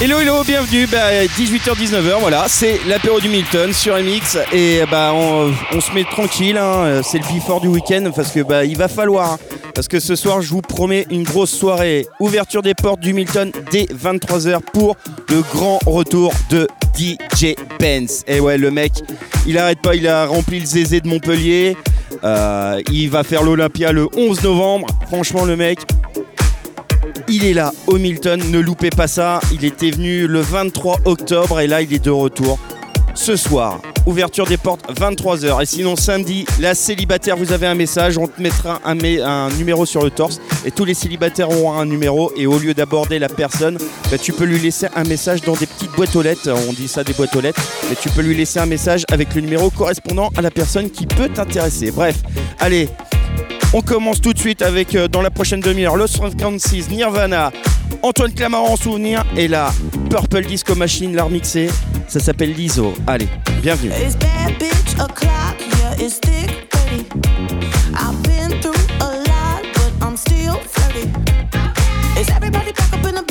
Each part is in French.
Hello hello, bienvenue, bah, 18h-19h, voilà, c'est l'apéro du Milton sur MX et bah on, se met tranquille, hein, c'est le before du week-end parce que bah il va falloir, hein, parce que ce soir je vous promets une grosse soirée, ouverture des portes du Milton dès 23h pour le grand retour de DJ Benz. Et ouais le mec, il arrête pas, il a rempli le zézé de Montpellier, euh, il va faire l'Olympia le 11 novembre, franchement le mec, il est là au Milton, ne loupez pas ça. Il était venu le 23 octobre et là il est de retour ce soir. Ouverture des portes 23h. Et sinon samedi, la célibataire, vous avez un message, on te mettra un, un numéro sur le torse et tous les célibataires auront un numéro et au lieu d'aborder la personne, bah, tu peux lui laisser un message dans des petites boîtes aux lettres. On dit ça des boîtes aux lettres, mais tu peux lui laisser un message avec le numéro correspondant à la personne qui peut t'intéresser. Bref, allez, on commence tout de suite avec, euh, dans la prochaine demi-heure, Los 56, Nirvana, Antoine Clamaran en souvenir, et la Purple Disco Machine l'a remixé. Ça s'appelle l'ISO. Allez, bienvenue. It's bad bitch o'clock, yeah, it's thick 30. I've been through a lot, but I'm still flirty. Is everybody back up in the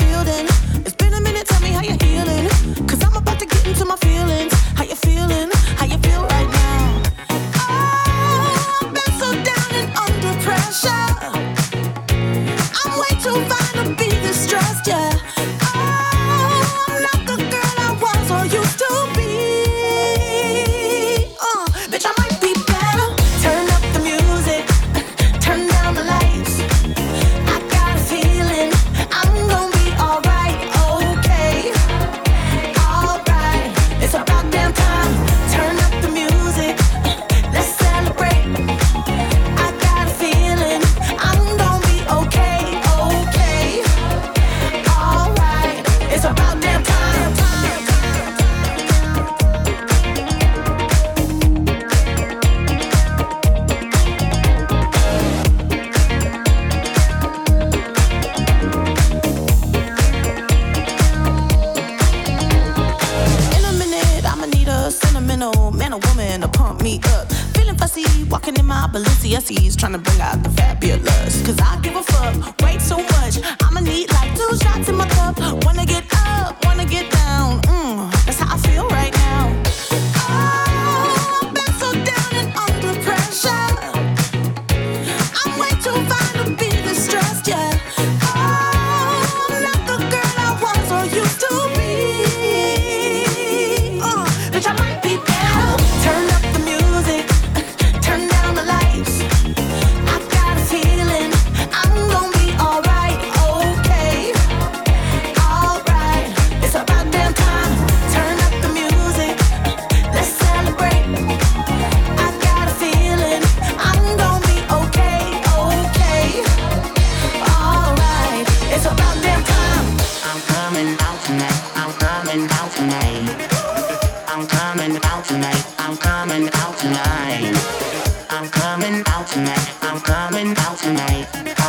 coming out tonight. I'm coming out tonight. I'm coming out tonight. I'm coming out tonight.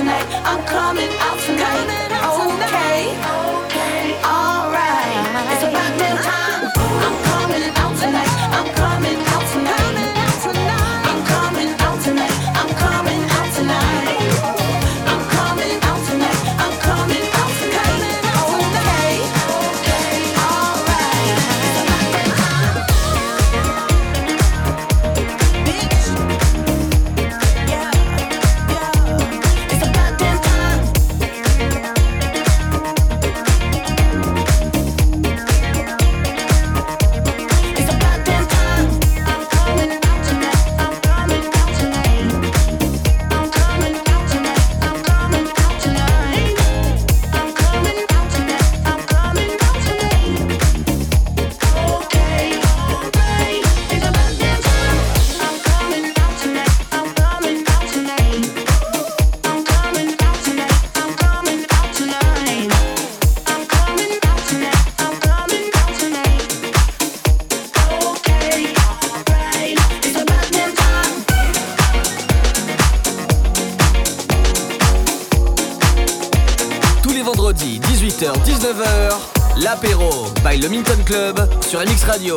Tonight. I'm coming out tonight. les vendredis, 18h-19h, l'apéro by le Milton Club sur MX Radio.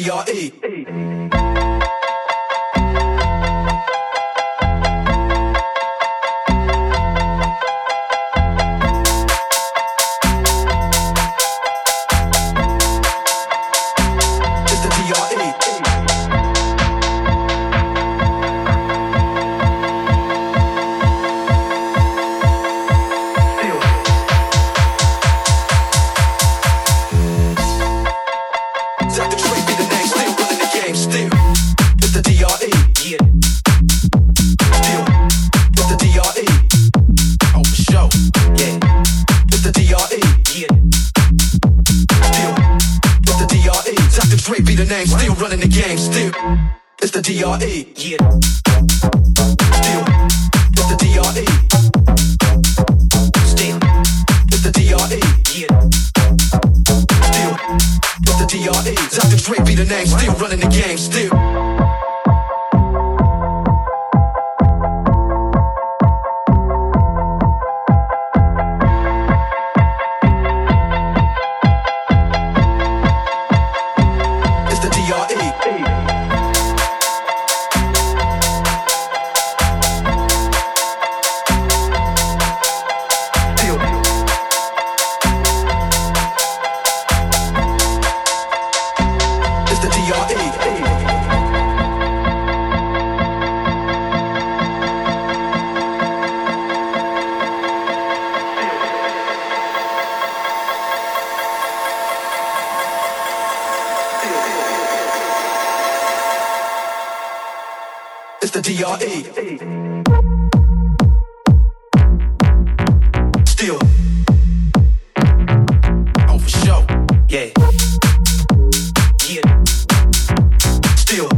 T R E. DRE. Still. Oh, for sure. Yeah. Yeah. Still.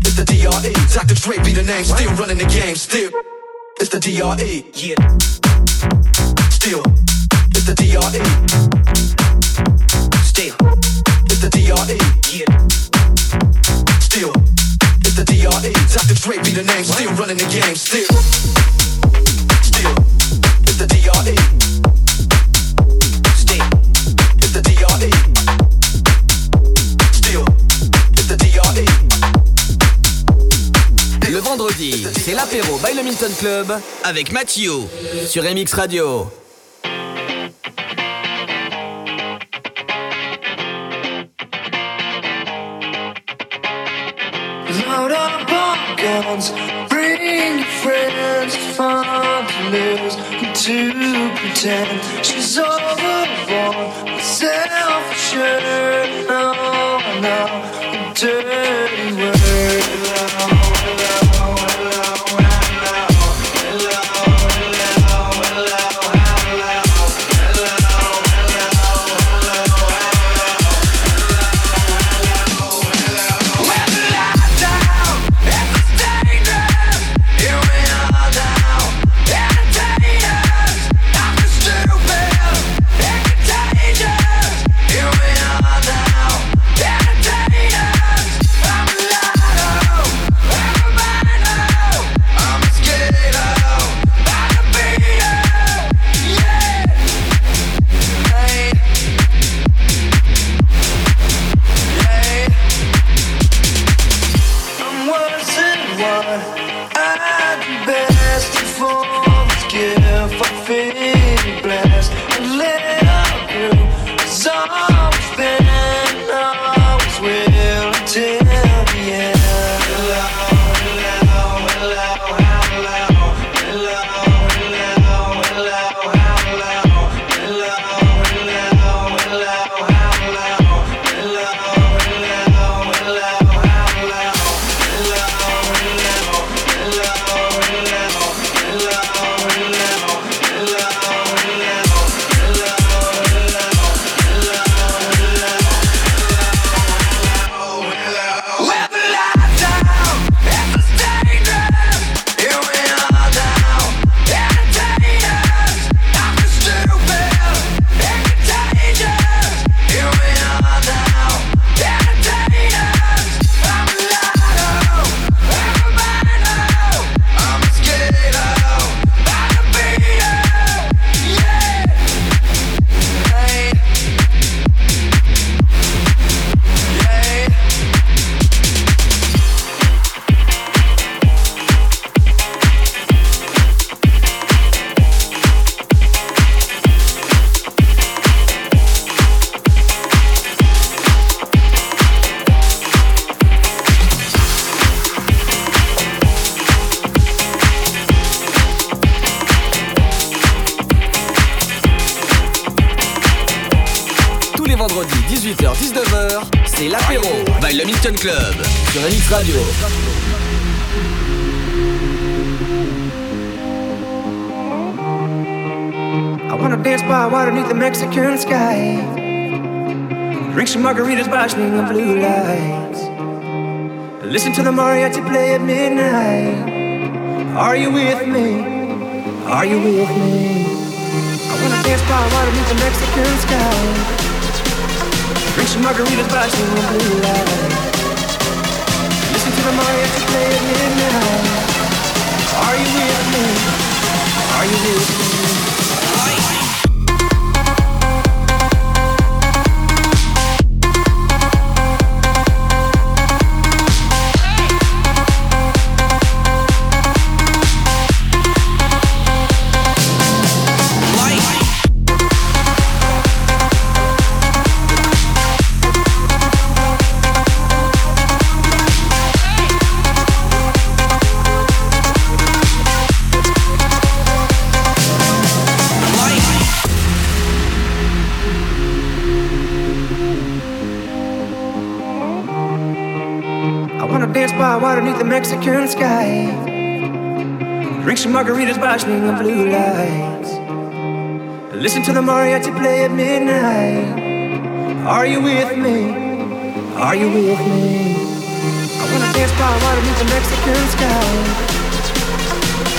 It's the DRE. Dr. Dre be the name. Still running the game. Still. It's the DRE. Yeah. Still. Club avec Mathieu sur MX Radio. 18h, 19h, c'est l'apéro by le Milton Club sur MX Radio. I wanna dance by water beneath the Mexican sky. Drink some margaritas by the blue lights. Listen to the mariachi play at midnight. Are you with me? Are you with me? I wanna dance by water beneath the Mexican sky. Some margaritas by of blue lights. Listen to the mariachi play at midnight. Are you with me? Are you with me? Mexican sky. Drink some margaritas swing of blue lights. Listen to the mariachi play at midnight. Are you with me? Are you with me? I wanna dance by water beneath the Mexican sky.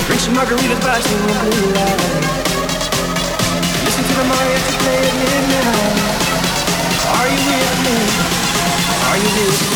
Drink some margaritas swing of blue lights. Listen to the mariachi play at midnight. Are you with me? Are you with me?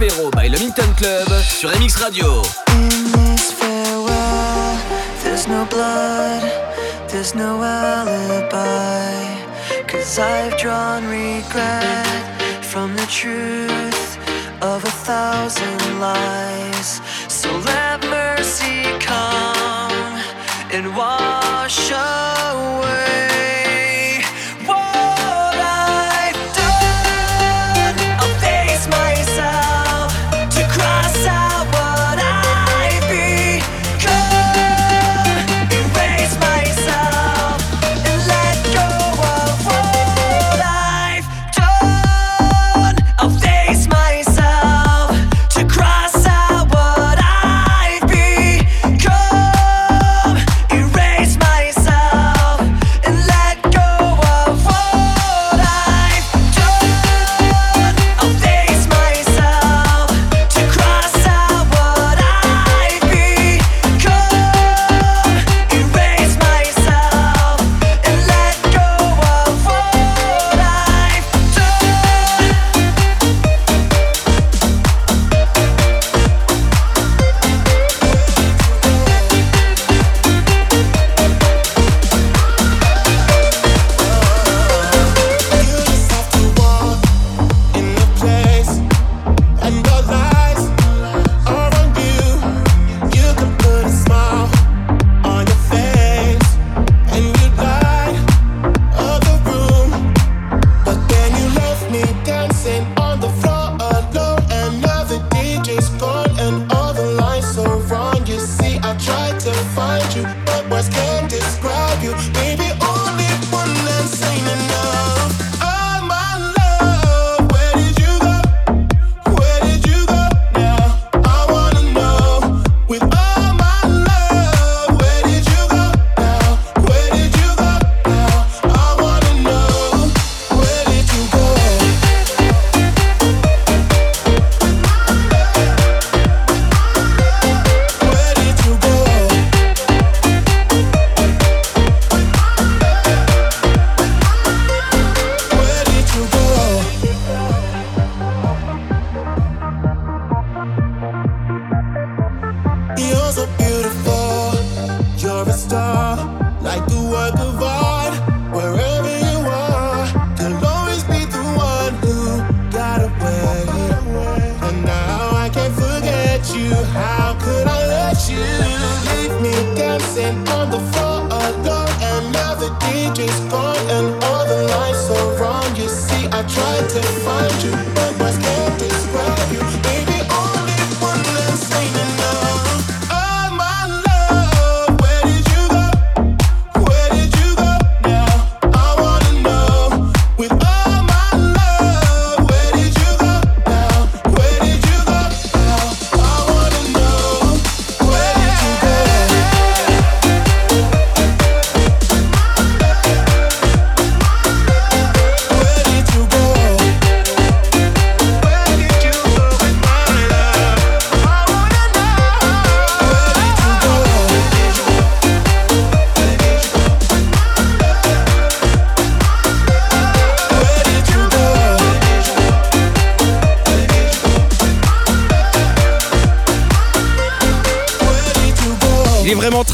Apéro by Le Club sur MX Radio. In this farewell, there's no blood, there's no alibi. Cause I've drawn regret from the truth of a thousand lies.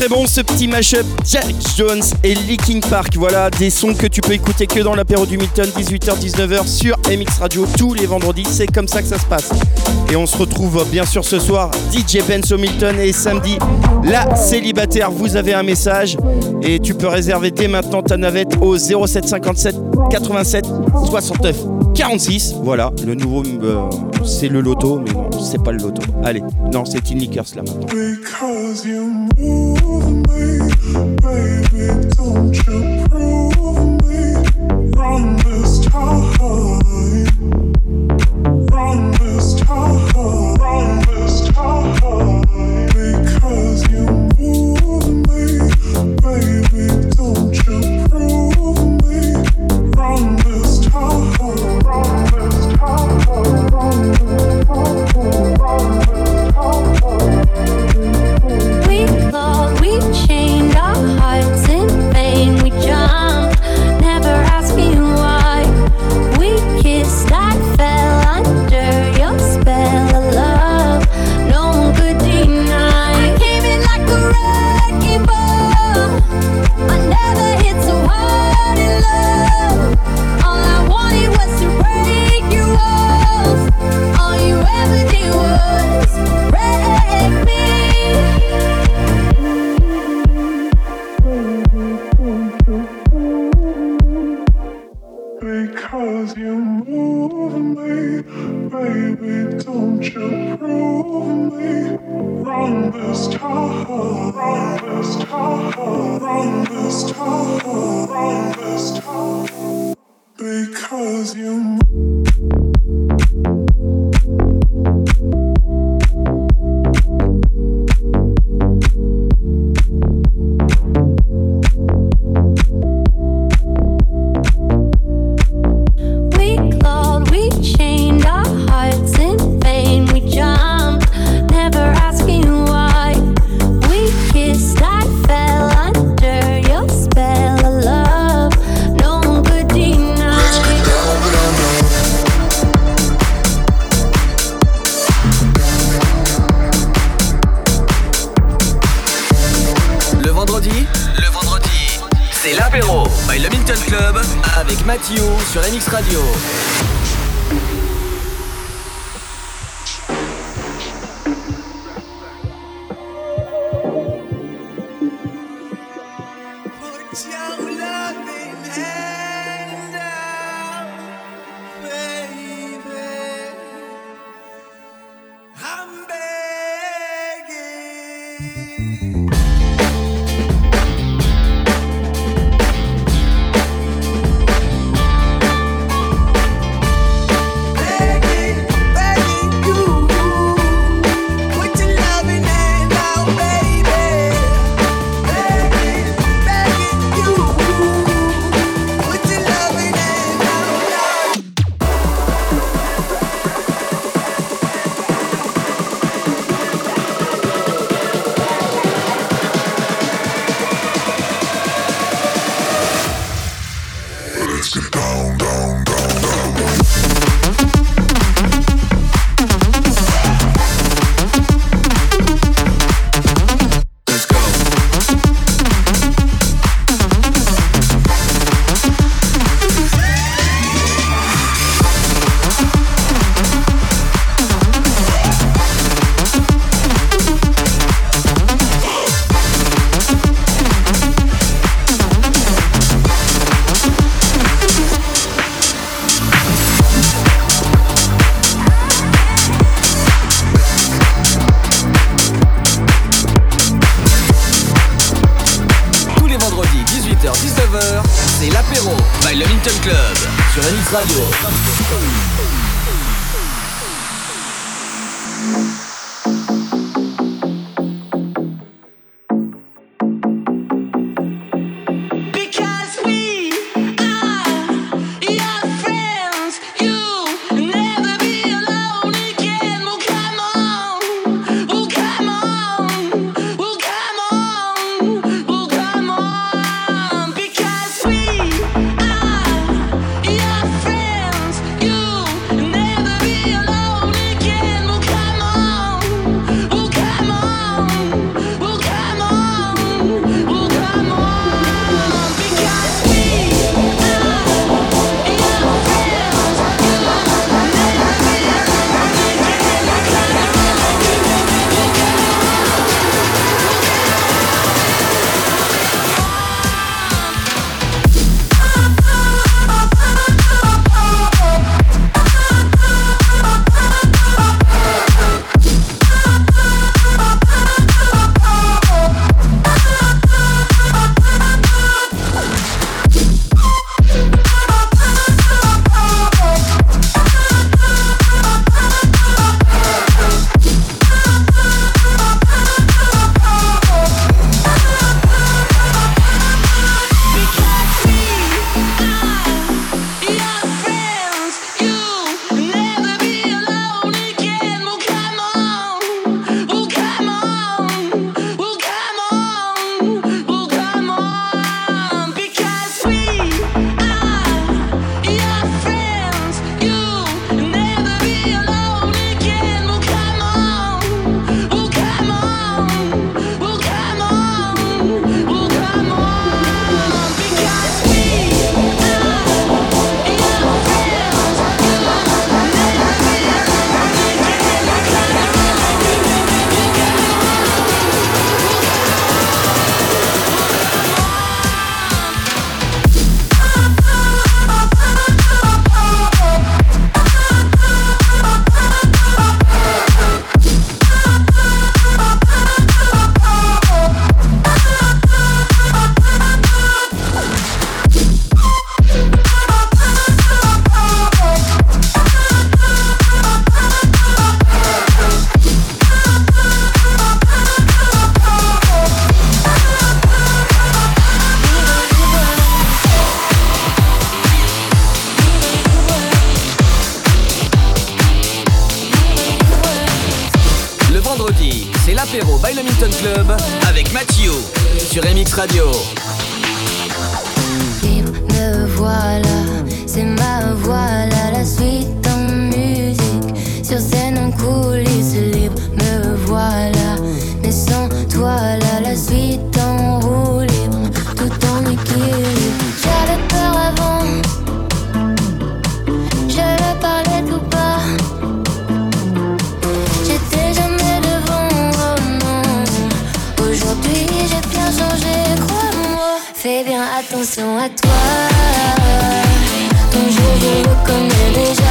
très bon ce petit mashup Jack Jones et Leaking Park. Voilà des sons que tu peux écouter que dans l'apéro du Milton, 18h-19h sur MX Radio tous les vendredis. C'est comme ça que ça se passe. Et on se retrouve bien sûr ce soir, DJ Benzo Milton et samedi, la célibataire. Vous avez un message et tu peux réserver dès maintenant ta navette au 0757 87 69 46. Voilà, le nouveau, euh, c'est le loto, mais non, c'est pas le loto. Allez, non, c'est une liqueur là maintenant. Baby, don't you? Cause you move me, baby, don't you prove me wrong this time, wrong this time, wrong this time, wrong this time. Because you Mathieu sur MX Radio. Me voilà, c'est ma voix là, la suite en musique. Sur scène en coulisses libre, me voilà. Mais sans toi là, la suite. sont à toi. Ton jeu, je le connais déjà.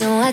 so I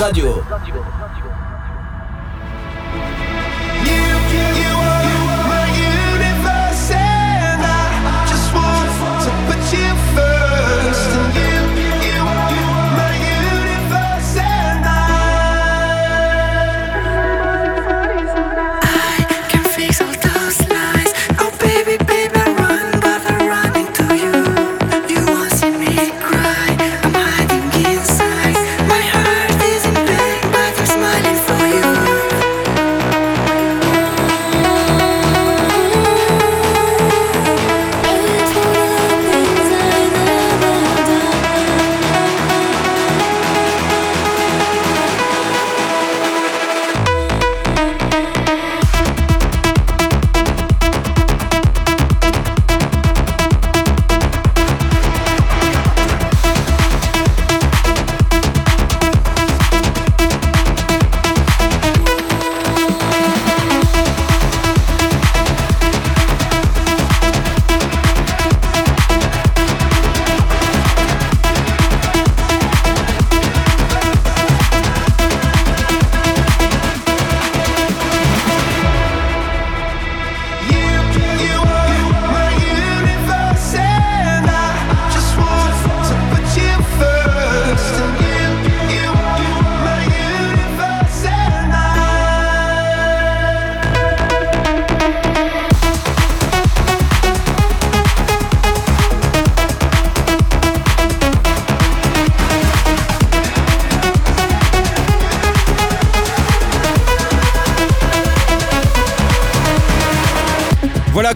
Sur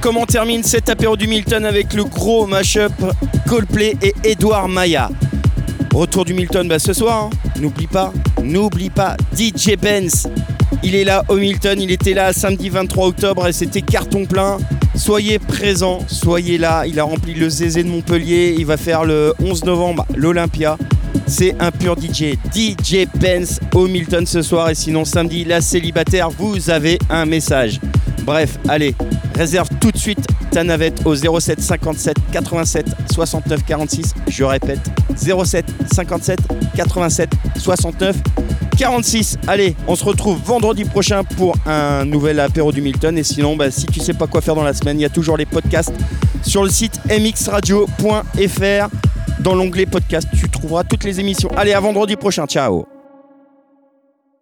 Comment termine cet apéro du Milton avec le gros mashup Coldplay et Edouard Maya. Retour du Milton bah, ce soir, hein. n'oublie pas, n'oublie pas DJ Benz. Il est là au Milton, il était là samedi 23 octobre et c'était carton plein. Soyez présents, soyez là. Il a rempli le Zézé de Montpellier, il va faire le 11 novembre l'Olympia. C'est un pur DJ. DJ Benz au Milton ce soir et sinon samedi la célibataire, vous avez un message. Bref, allez, réserve tout de suite ta navette au 07 57 87 69 46. Je répète, 07 57 87 69 46. Allez, on se retrouve vendredi prochain pour un nouvel apéro du Milton. Et sinon, bah, si tu sais pas quoi faire dans la semaine, il y a toujours les podcasts sur le site mxradio.fr. Dans l'onglet podcast, tu trouveras toutes les émissions. Allez, à vendredi prochain. Ciao